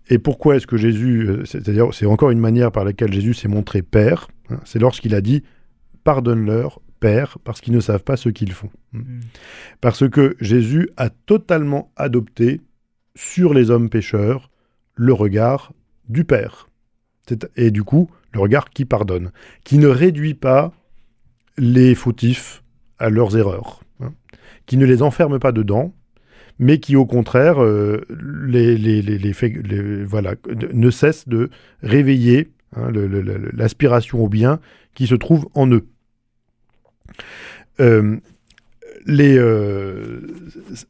S3: Et pourquoi est-ce que Jésus, euh, c'est-à-dire c'est encore une manière par laquelle Jésus s'est montré Père, hein, c'est lorsqu'il a dit pardonne-leur, Père, parce qu'ils ne savent pas ce qu'ils font. Parce que Jésus a totalement adopté sur les hommes pécheurs le regard du Père. Et du coup, le regard qui pardonne, qui ne réduit pas les fautifs à leurs erreurs, hein, qui ne les enferme pas dedans, mais qui au contraire euh, les, les, les, ne- cesse de réveiller hein, l'aspiration au bien qui se trouve en eux. Euh, euh,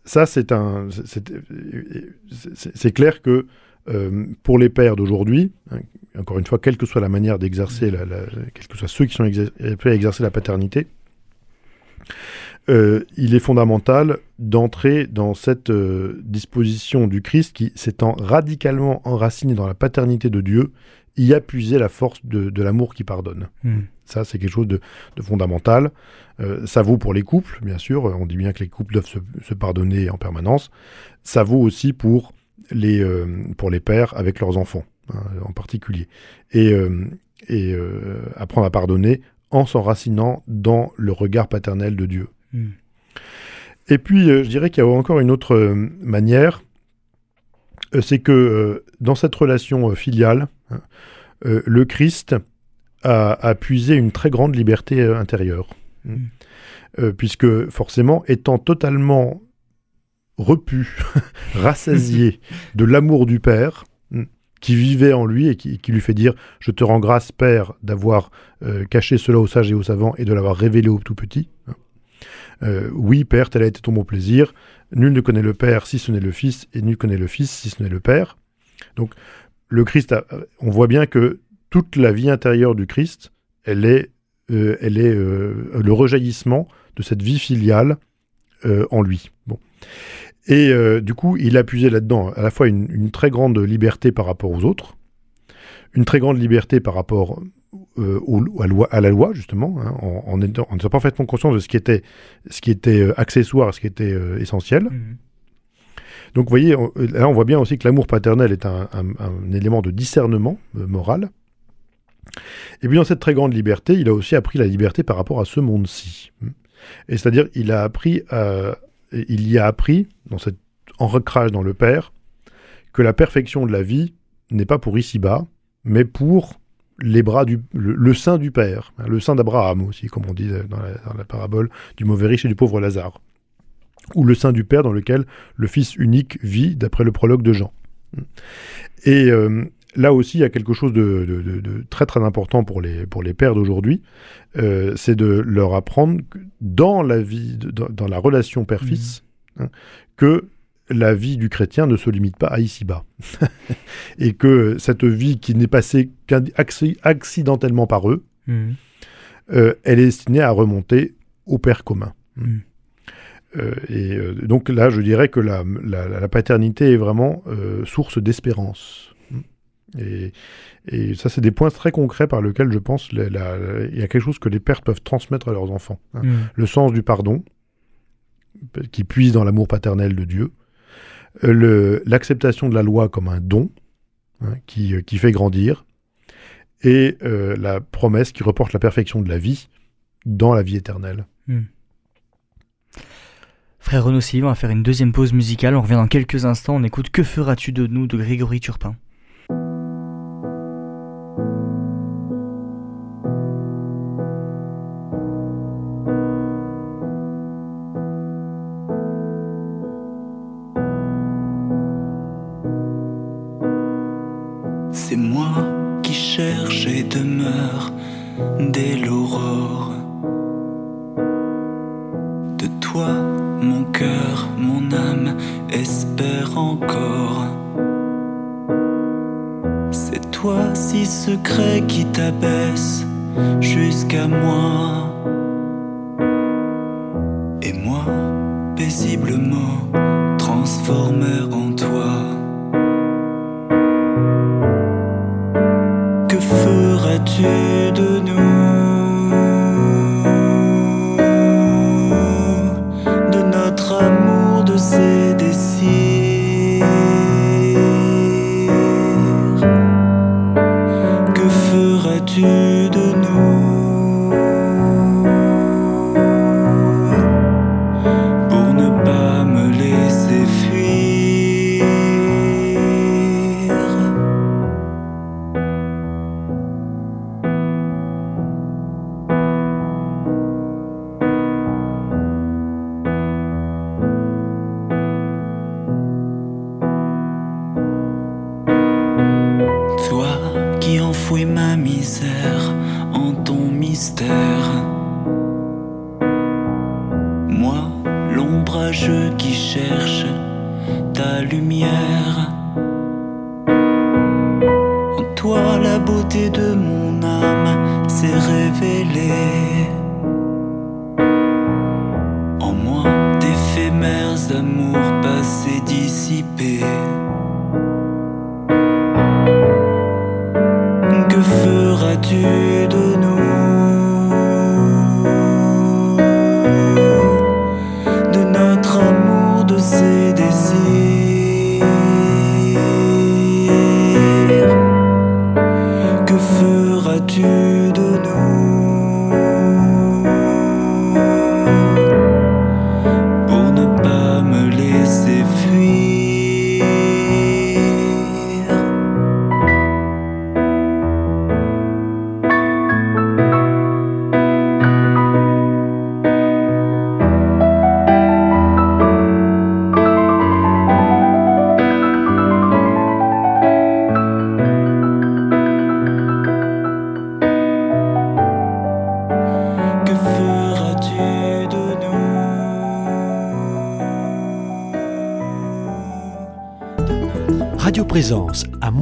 S3: ça, c'est un, c'est- clair que euh, pour les pères d'aujourd'hui, hein, encore une fois, quelle que soit la manière d'exercer, la, quels que soient ceux qui sont appelés à exercer la paternité, euh, il est fondamental d'entrer dans cette disposition du Christ qui, s'étant radicalement enraciné dans la paternité de Dieu, y a puisé la force de, de l'amour qui pardonne.
S2: Hmm.
S3: Ça, c'est quelque chose de, de fondamental. Euh, ça vaut pour les couples, bien sûr. On dit bien que les couples doivent se, se pardonner en permanence. Ça vaut aussi pour les, euh, pour les pères avec leurs enfants, hein, en particulier. Et, euh, et euh, apprendre à pardonner en s'enracinant dans le regard paternel de Dieu.
S2: Hmm.
S3: Et puis, euh, je dirais qu'il y a encore une autre euh, manière, euh, c'est que euh, dans cette relation euh, filiale, euh, le Christ a, a puisé une très grande liberté euh, intérieure.
S2: Mm.
S3: Euh, puisque forcément, étant totalement repu, [laughs] rassasié de l'amour du Père, mm, qui vivait en lui et qui, qui lui fait dire « Je te rends grâce, Père, d'avoir euh, caché cela aux sages et aux savants et de l'avoir révélé aux tout petits. Euh, oui, Père, tel a été ton bon plaisir. Nul ne connaît le Père si ce n'est le Fils, et nul connaît le Fils si ce n'est le Père. » Donc, le Christ, on voit bien que toute la vie intérieure du Christ, elle est, euh, elle est euh, le rejaillissement de cette vie filiale euh, en lui. Bon. Et du coup, il a puisé là-dedans à la fois une, très grande liberté par rapport aux autres, une très grande liberté par rapport à, la loi, justement, hein, en, en étant, en étant parfaitement conscient de ce qui était, ce qui était accessoire, ce qui était essentiel.
S2: Hmm.
S3: Donc vous voyez, euh, là on voit bien aussi que l'amour paternel est un, élément de discernement euh, moral. Et puis dans cette très grande liberté, il a aussi appris la liberté par rapport à ce monde-ci. Et c'est-à-dire, il a appris à, il y a appris, dans cet dans le Père, que la perfection de la vie n'est pas pour ici-bas, mais pour les bras du le, sein du Père, hein, le sein d'Abraham aussi, comme on dit dans la parabole du mauvais riche et du pauvre Lazare, ou le sein du Père dans lequel le Fils unique vit, d'après le prologue de Jean. Et euh, là aussi, il y a quelque chose de, de- de- de très très important pour les, pour les pères d'aujourd'hui, euh, c'est de leur apprendre que dans la vie, dans, dans la relation père-fils, hein, que la vie du chrétien ne se limite pas à ici-bas. [laughs] Et que cette vie qui n'est passée qu'accidentellement par eux,
S6: Mhm.
S3: euh, elle est destinée à remonter au Père commun.
S6: Mm.
S3: Euh, et euh, donc là, je dirais que la, la- la paternité est vraiment euh, source d'espérance. Et, et ça, c'est des points très concrets par lesquels je pense il y a quelque chose que les pères peuvent transmettre à leurs enfants. hein.
S6: Mhm.
S3: Le sens du pardon, qui puise dans l'amour paternel de Dieu. L'acceptation de la loi comme un don, hein, qui, qui fait grandir. Et euh, la promesse qui reporte la perfection de la vie dans la vie éternelle.
S6: Frère Renaud Sylvie, on va faire une deuxième pause musicale. On revient dans quelques instants. On écoute Que feras-tu de nous de Grégory Turpin?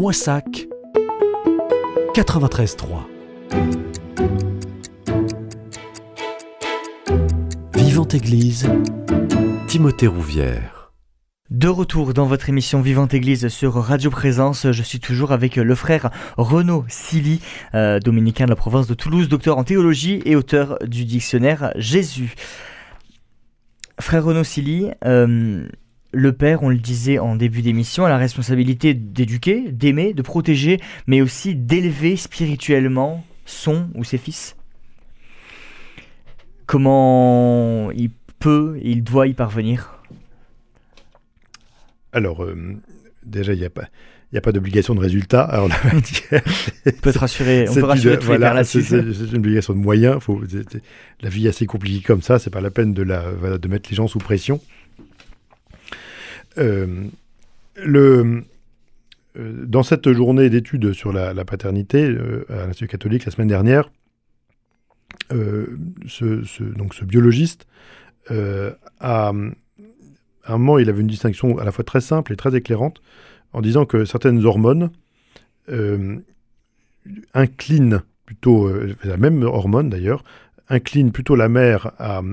S1: Moissac 93.3. Vivante Église, Timothée Rouvière.
S6: De retour dans votre émission Vivante Église sur Radio Présence, je suis toujours avec le frère Renaud Silly, euh, dominicain de la province de Toulouse, docteur en théologie et auteur du dictionnaire Jésus. Frère Renaud Silly, euh, le père, on le disait en début d'émission, a la responsabilité d'éduquer, d'aimer, de protéger, mais aussi d'élever spirituellement son ou ses fils. Comment il
S2: peut, il doit y parvenir?
S3: Alors, euh, déjà, il n'y a pas. Il n'y a pas d'obligation de résultat. [laughs] Alors, la matière,
S2: On peut te rassurer, on peut rassurer tous
S3: voilà,
S2: là-dessus.
S3: c'est- une obligation de moyens. Faut, la vie est assez compliquée comme ça. C'est pas la peine de, la, voilà, de mettre les gens sous pression. Euh, euh, dans cette journée d'études sur la, paternité euh, à l'Institut catholique la semaine dernière, ce, biologiste a, à un moment, il avait une distinction à la fois très simple et très éclairante en disant que certaines hormones inclinent plutôt, la même hormone d'ailleurs, incline plutôt la mère à-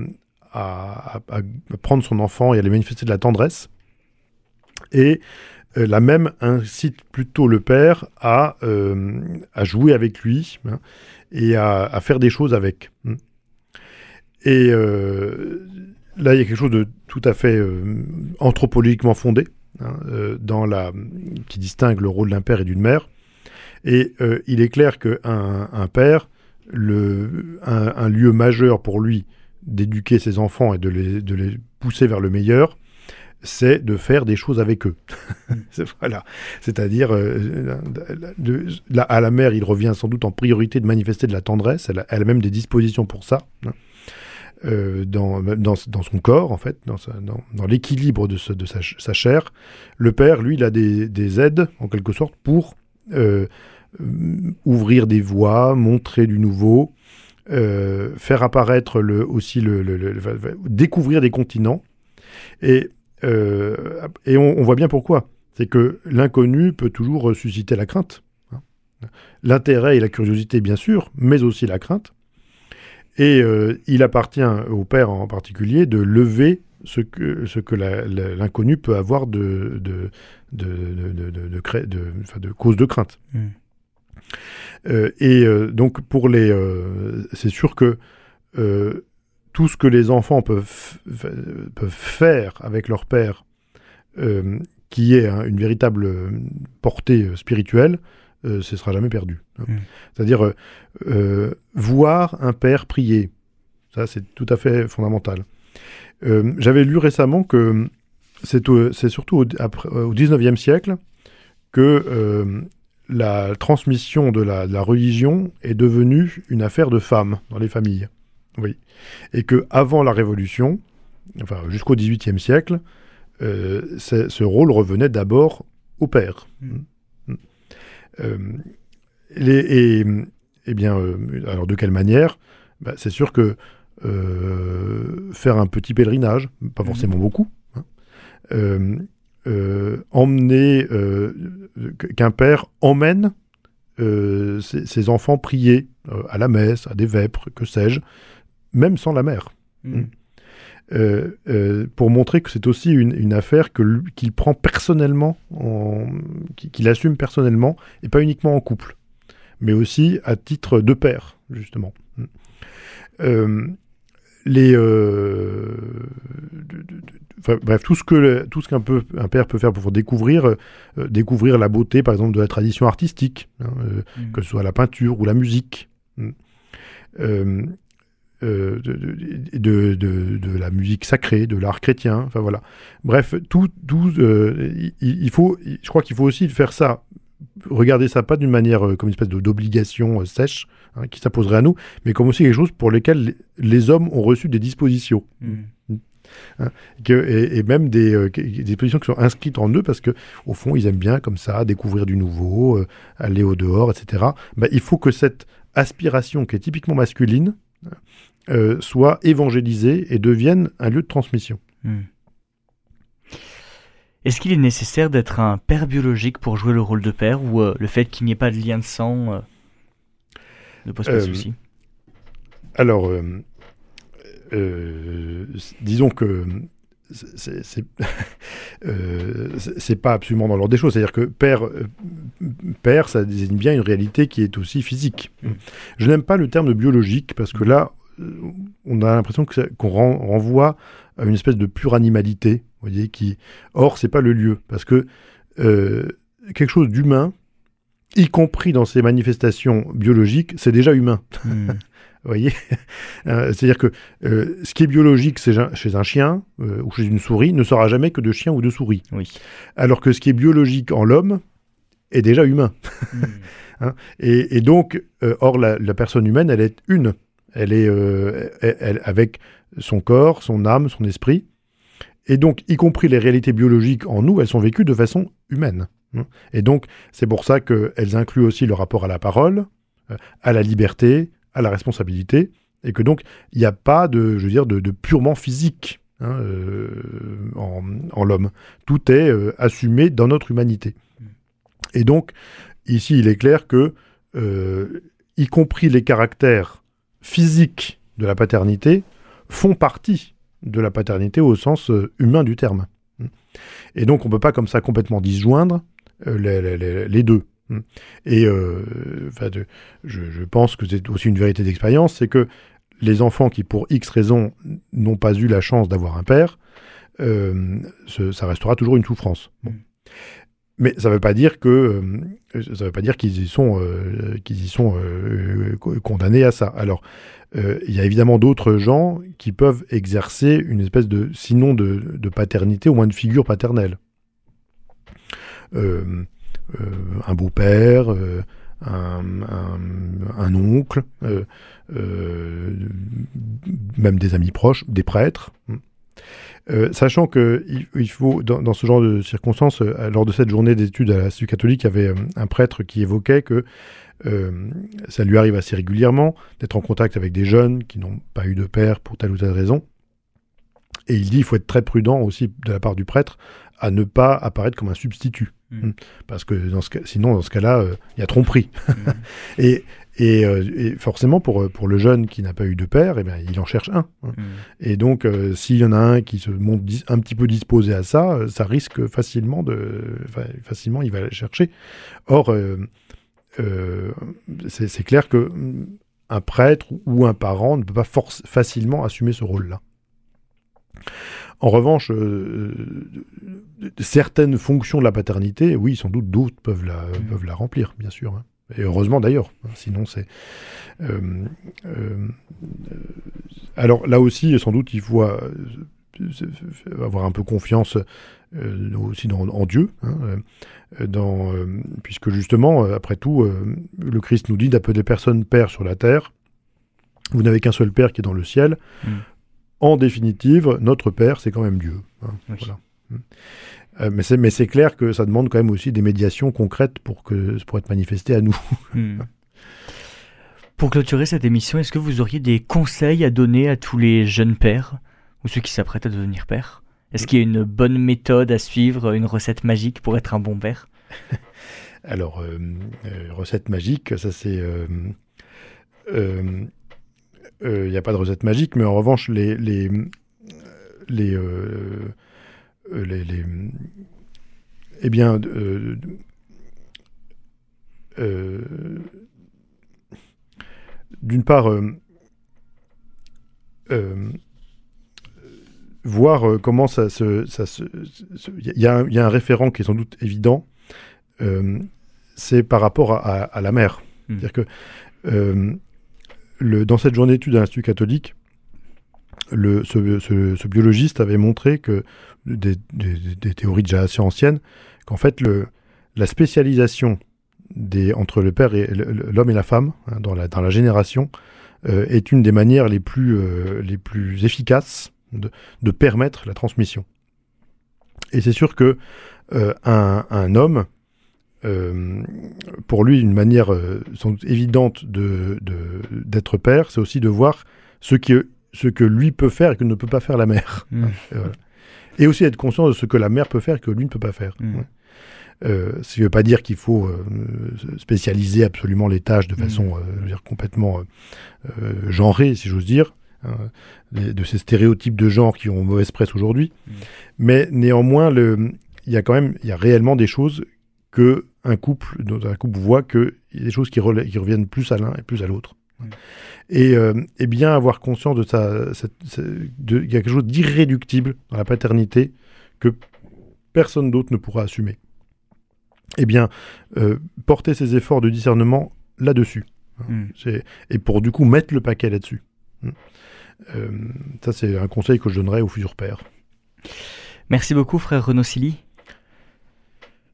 S3: à prendre son enfant et à lui manifester de la tendresse, et euh, la même incite plutôt le père à, euh, jouer avec lui hein, et à, faire des choses avec. hein. Et euh, là, il y a quelque chose de tout à fait anthropologiquement fondé, hein, dans la, qui distingue le rôle d'un père et d'une mère. Et il est clair qu'un un père, le, un, lieu majeur pour lui d'éduquer ses enfants et de les pousser vers le meilleur, c'est de faire des choses avec eux. [laughs] C'est- voilà. C'est-à-dire, euh, à la mère, il revient sans doute en priorité de manifester de la tendresse. Elle a, elle a même des dispositions pour ça. hein, euh, dans, dans, dans son corps, en fait, dans, dans, dans l'équilibre de, ce- de sa, ch- sa chair. Le père, lui, il a des, des aides, en quelque sorte, pour euh, ouvrir des voies, montrer du nouveau, euh, faire apparaître le, aussi le- le- découvrir des continents. Et, euh, et on, on voit bien pourquoi. C'est que l'inconnu peut toujours susciter la crainte. hein. L'intérêt et la curiosité, bien sûr, mais aussi la crainte. Et euh, il appartient au père en particulier de lever ce que, ce l'inconnu peut avoir de, de, de, cré- enfin, cause de crainte.
S2: Mm.
S3: Euh, et euh, donc, pour les. euh, c'est sûr que tout ce que les enfants peuvent, faire avec leur père, euh, qui est hein, une véritable euh, portée euh, spirituelle, euh, ce sera jamais perdu. hein.
S2: Mm.
S3: C'est-à-dire euh, voir un père prier, ça c'est tout à fait fondamental. J'avais lu récemment que c'est surtout au, après- au 19e siècle que la transmission de la, de la religion est devenue une affaire de femmes dans les familles. Oui. Et que avant la Révolution, enfin jusqu'au XVIIIe siècle, euh, ce rôle revenait d'abord au père.
S2: Mm.
S3: Euh, les- et, eh bien, euh, alors de quelle manière? Bah, C'est sûr que euh, faire un petit pèlerinage, pas forcément beaucoup, hein, euh, euh, emmener euh, qu'un père emmène euh, ses, ses enfants prier euh, à la messe, à des vêpres, que sais-je, même sans la mère.
S2: Mm.
S3: Euh, euh, pour montrer que c'est aussi une, une affaire qu'il prend personnellement, en- qu'il assume personnellement, et pas uniquement en couple, mais aussi à titre de père, justement. Mm. Euh, les, de- de- de- enfin, bref, tout ce que tout ce qu'un un père peut faire pour découvrir, découvrir la beauté, par exemple, de la tradition artistique, hein, que ce soit la peinture ou la musique. Euh, de, de, de- la musique sacrée, de l'art chrétien, enfin voilà. Bref, tout, tout euh, il, il faut, je crois qu'il faut aussi faire ça, regarder ça pas d'une manière euh, comme une espèce d'obligation sèche hein, qui s'imposerait à nous, mais comme aussi quelque chose pour lesquels les, les hommes ont reçu des dispositions,
S2: Mm.
S3: que, et, et même des, des dispositions qui sont inscrites en eux parce que au fond ils aiment bien comme ça découvrir du nouveau, aller au dehors, etc. Ben, il faut que cette aspiration qui est typiquement masculine euh, soit évangélisée et devienne un lieu de transmission.
S2: Mm. Est-ce qu'il est nécessaire d'être un père biologique pour jouer le rôle de père ou euh, le fait qu'il n'y ait pas de lien de sang euh, ne pose pas de
S3: Euh,
S2: souci
S3: Alors, disons que [laughs] c'est- euh, pas absolument dans l'ordre des choses. C'est-à-dire que père, père, ça désigne bien une réalité qui est aussi physique.
S2: Mm.
S3: Je n'aime pas le terme de biologique parce que là, euh, on a l'impression qu'on ren- renvoie à une espèce de pure animalité. Vous voyez, qui, or, c'est pas le lieu parce que euh, quelque chose d'humain, y compris dans ses manifestations biologiques, c'est déjà humain. [laughs]
S2: Mm.
S3: Vous voyez Euh, C'est-à-dire que euh, ce qui est biologique chez un, chez un chien euh, ou chez une souris ne sera jamais que de chien ou de souris.
S2: Oui.
S3: Alors que ce qui est biologique en l'homme est déjà humain.
S2: Hmm. [laughs]
S3: Et, et donc, euh, or, la, la personne humaine, elle est une. Elle est euh, elle- elle- avec son corps, son âme, son esprit. Et donc, y compris les réalités biologiques en nous, elles sont vécues de façon humaine. hein. Et donc, c'est pour ça qu'elles incluent aussi le rapport à la parole, euh, à la liberté, à la responsabilité, et que donc, il n'y a pas de, je veux dire, de, purement physique hein, euh, en, l'homme. Tout est assumé dans notre humanité. Et donc, ici, il est clair que, y compris les caractères physiques de la paternité, font partie de la paternité au sens euh, humain du terme. Et donc, on ne peut pas comme ça complètement disjoindre euh, les, deux. Et euh, je, pense que c'est aussi une vérité d'expérience, c'est que les enfants qui, pour X raisons, n'ont pas eu la chance d'avoir un père, ça restera toujours une souffrance. Bon. Mais ça ne veut pas dire que euh, ça veut pas dire qu'ils y sont euh, qu'ils y sont euh, co- condamnés à ça. Alors il y a évidemment d'autres gens qui peuvent exercer une espèce de sinon de, paternité au moins de figure paternelle. Un beau-père, un, oncle, même des amis proches, des prêtres. Euh, sachant que il, il faut, dans, dans ce genre de circonstances, euh, lors de cette journée d'études à l'Institut catholique, il y avait euh, un prêtre qui évoquait que ça lui arrive assez régulièrement d'être en contact avec des jeunes qui n'ont pas eu de père pour telle ou telle raison. Et il dit il faut être très prudent aussi de la part du prêtre à ne pas apparaître comme un substitut.
S2: Mm.
S3: Parce que dans ce cas, sinon, dans ce cas-là, il y a tromperie.
S2: Mm. [laughs]
S3: et, et, euh, et forcément, pour, pour le jeune qui n'a pas eu de père, eh bien, il en cherche un. hein.
S2: Mm.
S3: Et donc, euh, s'il y en a un qui se montre un petit peu disposé à ça, euh, ça risque facilement de. facilement, il va le chercher. Or, euh, euh, c'est clair que mm, un prêtre ou un parent ne peut pas facilement assumer ce rôle-là. En revanche, euh, euh, certaines fonctions de la paternité, oui, sans doute d'autres peuvent la,
S2: Mm.
S3: peuvent la remplir, bien sûr. hein. Et heureusement d'ailleurs, hein, sinon c'est. euh, euh, euh, alors là aussi, sans doute, il faut avoir un peu confiance euh, aussi dans, en Dieu, hein, dans, puisque justement, après tout, le Christ nous dit d'appeler personne père sur la terre. Vous n'avez qu'un seul père qui est dans le ciel.
S2: Mm.
S3: En définitive, notre père, c'est quand même Dieu. hein,
S2: Oui.
S3: voilà. Euh, mais c'est mais c'est clair que ça demande quand même aussi des médiations concrètes pour que pour être manifesté à nous.
S2: Hmm. [laughs] Pour clôturer cette émission, est-ce que vous auriez des conseils à donner à tous les jeunes pères ou ceux qui s'apprêtent à devenir pères? Est-ce qu'il y a une bonne méthode à suivre, une recette magique pour être un bon père? [laughs]
S3: Alors, euh, euh, recette magique, ça c'est. Il n'y a pas de recette magique, mais en revanche, les. les, les, les, les- eh bien. euh, euh, D'une part, euh, euh, voir euh, comment ça se. Il y, a un- il y a un référent qui est sans doute évident. euh, c'est par rapport à, à- à la mère.
S2: Mm.
S3: C'est-à-dire que euh, le, dans cette journée d'études à l'Institut catholique, le, ce, ce- ce biologiste avait montré que des, des- des théories déjà assez anciennes, qu'en fait le, la spécialisation des, entre le père et l'homme et la femme hein, dans, la, dans la génération euh, est une des manières les plus, euh, les plus efficaces de, de permettre la transmission. Et c'est sûr que euh, un, un homme, pour lui, une manière sans doute évidente de, de- d'être père, c'est aussi de voir ce, qui, ce que lui peut faire et que ne peut pas faire la mère. Voilà. Et aussi être conscient de ce que la mère peut faire et que lui ne peut pas faire.
S2: Mm.
S3: Ouais. Euh, ce qui ne veut pas dire qu'il faut euh, spécialiser absolument les tâches de
S2: Mm.
S3: façon euh, dire, complètement euh, euh, genrée, si j'ose dire, hein, les- de ces stéréotypes de genre qui ont mauvaise presse aujourd'hui.
S2: Mm.
S3: Mais néanmoins, il y a quand même, il y a réellement des choses que un couple, dans un couple voit qu'il y a des choses qui reviennent plus à l'un et plus à l'autre. Et, euh, et bien avoir conscience de ça, cette- cette- de, il y a quelque chose d'irréductible dans la paternité que personne d'autre ne pourra assumer. Eh bien, euh, porter ses efforts de discernement là-dessus. hein.
S2: Mm.
S3: Et pour du coup mettre le paquet là-dessus. Mm. Euh, ça, c'est un conseil que je donnerais aux futurs pères.
S2: Merci beaucoup, frère Renaud Silly.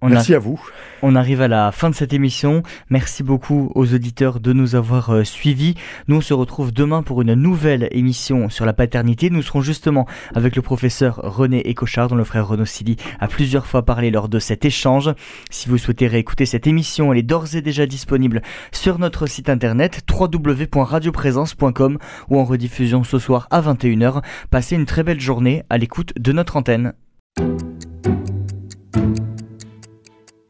S2: On
S3: Merci à vous.
S2: On arrive à la fin de cette émission. Merci beaucoup aux auditeurs de nous avoir euh, suivis. Nous, on se retrouve demain pour une nouvelle émission sur la paternité. Nous serons justement avec le professeur René Écochard, dont le frère Renaud Silly a plusieurs fois parlé lors de cet échange. Si vous souhaitez réécouter cette émission, elle est d'ores et déjà disponible sur notre site internet www.radioprésence.com ou en rediffusion ce soir à 21h. Passez une très belle journée à l'écoute de notre antenne.